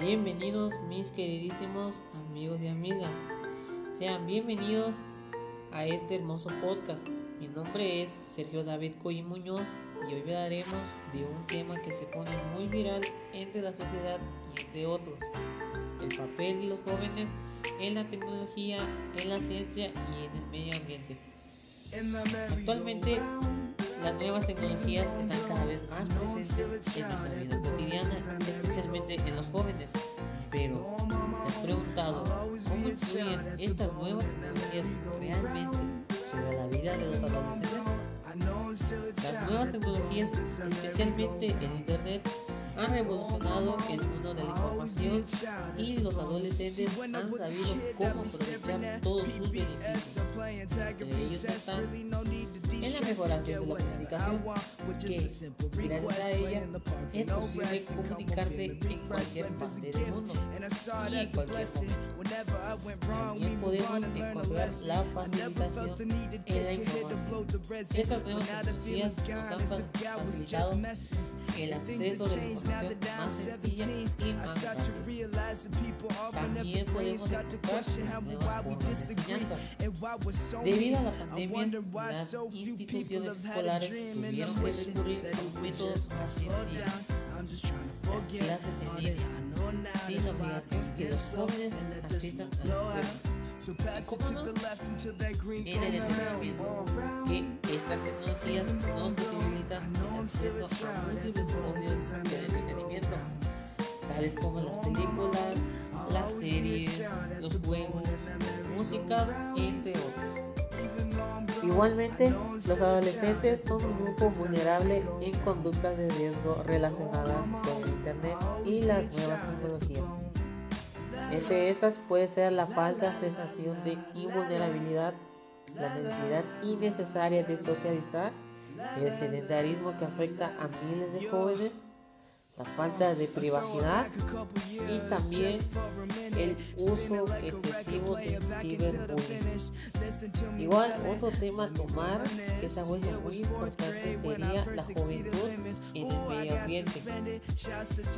Bienvenidos mis queridísimos amigos y amigas. Sean bienvenidos a este hermoso podcast. Mi nombre es Sergio David Coy Muñoz y hoy hablaremos de un tema que se pone muy viral entre la sociedad y entre otros. El papel de los jóvenes en la tecnología, en la ciencia y en el medio ambiente. Actualmente las nuevas tecnologías están cada vez más presentes en nuestra vida cotidiana, en los jóvenes. Pero, ¿te has preguntado cómo influyen estas nuevas tecnologías realmente sobre la vida de los adolescentes? Las nuevas tecnologías, especialmente el Internet, han revolucionado el mundo de la información y los adolescentes han sabido cómo aprovechar todos sus beneficios. Entre ellos están en la mejoración de la comunicación, que gracias a ella es posible comunicarse en cualquier parte del mundo y en cualquier momento. También podemos encontrar la facilitación en la información. Estas nuevas tecnologías nos han facilitado el acceso de la información más sencilla y más rápida. También podemos encontrar nuevas formas de enseñanza. Debido a la pandemia, las instituciones escolares tuvieron que recurrir a métodos más sencillos. Las clases en línea, sin obligación que los jóvenes asistan a la escuela. ¿Y cómo no? En el entretenimiento, que estas tecnologías nos posibilitan el acceso a múltiples medios de entretenimiento, tales como las películas, las series, los juegos, músicas, entre otros. Igualmente, los adolescentes son un grupo vulnerable en conductas de riesgo relacionadas con Internet y las nuevas tecnologías. Entre estas puede ser la falsa sensación de invulnerabilidad, la necesidad innecesaria de socializar, el sedentarismo que afecta a miles de jóvenes, la falta de privacidad y también el uso excesivo de ciberbullying. Igual otro tema a tomar que ha vuelto muy importante sería la juventud en el medio ambiente.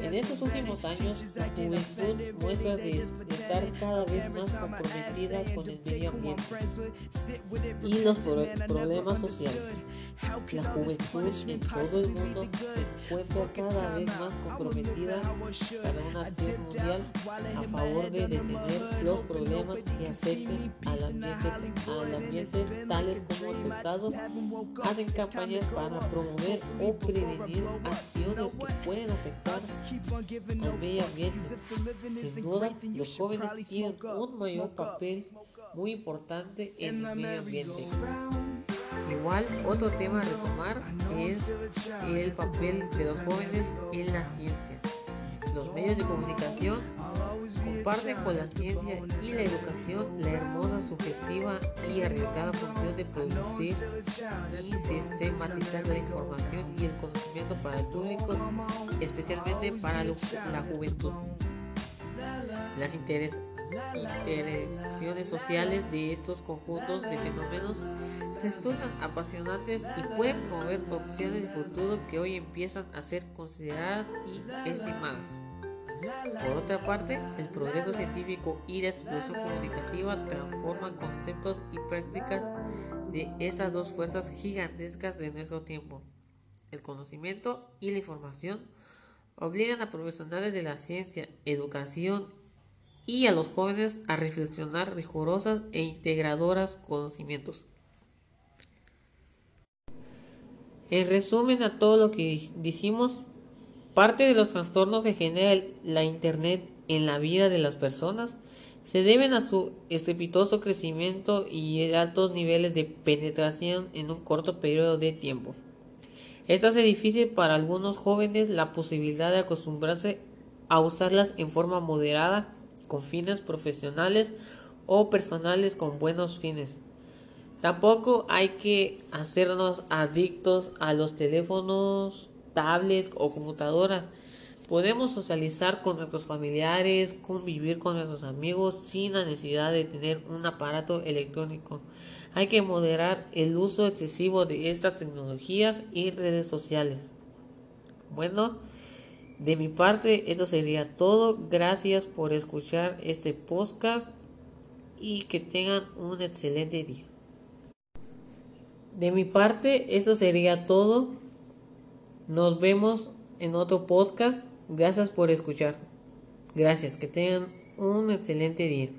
En estos últimos años la juventud muestra de estar cada vez más comprometida con el medio ambiente y los problemas sociales. La juventud en todo el mundo se encuentra cada vez más comprometida para una acción mundial a favor de detener los problemas que afecten al ambiente, al ambiente tales como resultados hacen campañas para promover o prevenir acciones que pueden afectar al medio ambiente. Sin duda, los jóvenes tienen un mayor papel muy importante en el medio ambiente. Igual, otro tema a retomar es el papel de los jóvenes en la ciencia. Los medios de comunicación comparten con la ciencia y la educación la hermosa, sugestiva y arriesgada función de producir y sistematizar la información y el conocimiento para el público, especialmente para la juventud. Las interacciones sociales de estos conjuntos de fenómenos resultan apasionantes y pueden promover opciones de futuro que hoy empiezan a ser consideradas y estimadas. Por otra parte, el progreso científico y la explosión comunicativa transforman conceptos y prácticas de esas dos fuerzas gigantescas de nuestro tiempo. El conocimiento y la información obligan a profesionales de la ciencia, educación y a los jóvenes a reflexionar rigurosas e integradoras conocimientos. En resumen a todo lo que dijimos, parte de los trastornos que genera la Internet en la vida de las personas se deben a su estrepitoso crecimiento y altos niveles de penetración en un corto periodo de tiempo. Esto hace difícil para algunos jóvenes la posibilidad de acostumbrarse a usarlas en forma moderada con fines profesionales o personales con buenos fines. Tampoco hay que hacernos adictos a los teléfonos, tablets o computadoras. Podemos socializar con nuestros familiares, convivir con nuestros amigos sin la necesidad de tener un aparato electrónico. Hay que moderar el uso excesivo de estas tecnologías y redes sociales. Bueno, De mi parte, eso sería todo. Gracias por escuchar este podcast y que tengan un excelente día. De mi parte, eso sería todo. Nos vemos en otro podcast. Gracias por escuchar. Gracias, que tengan un excelente día.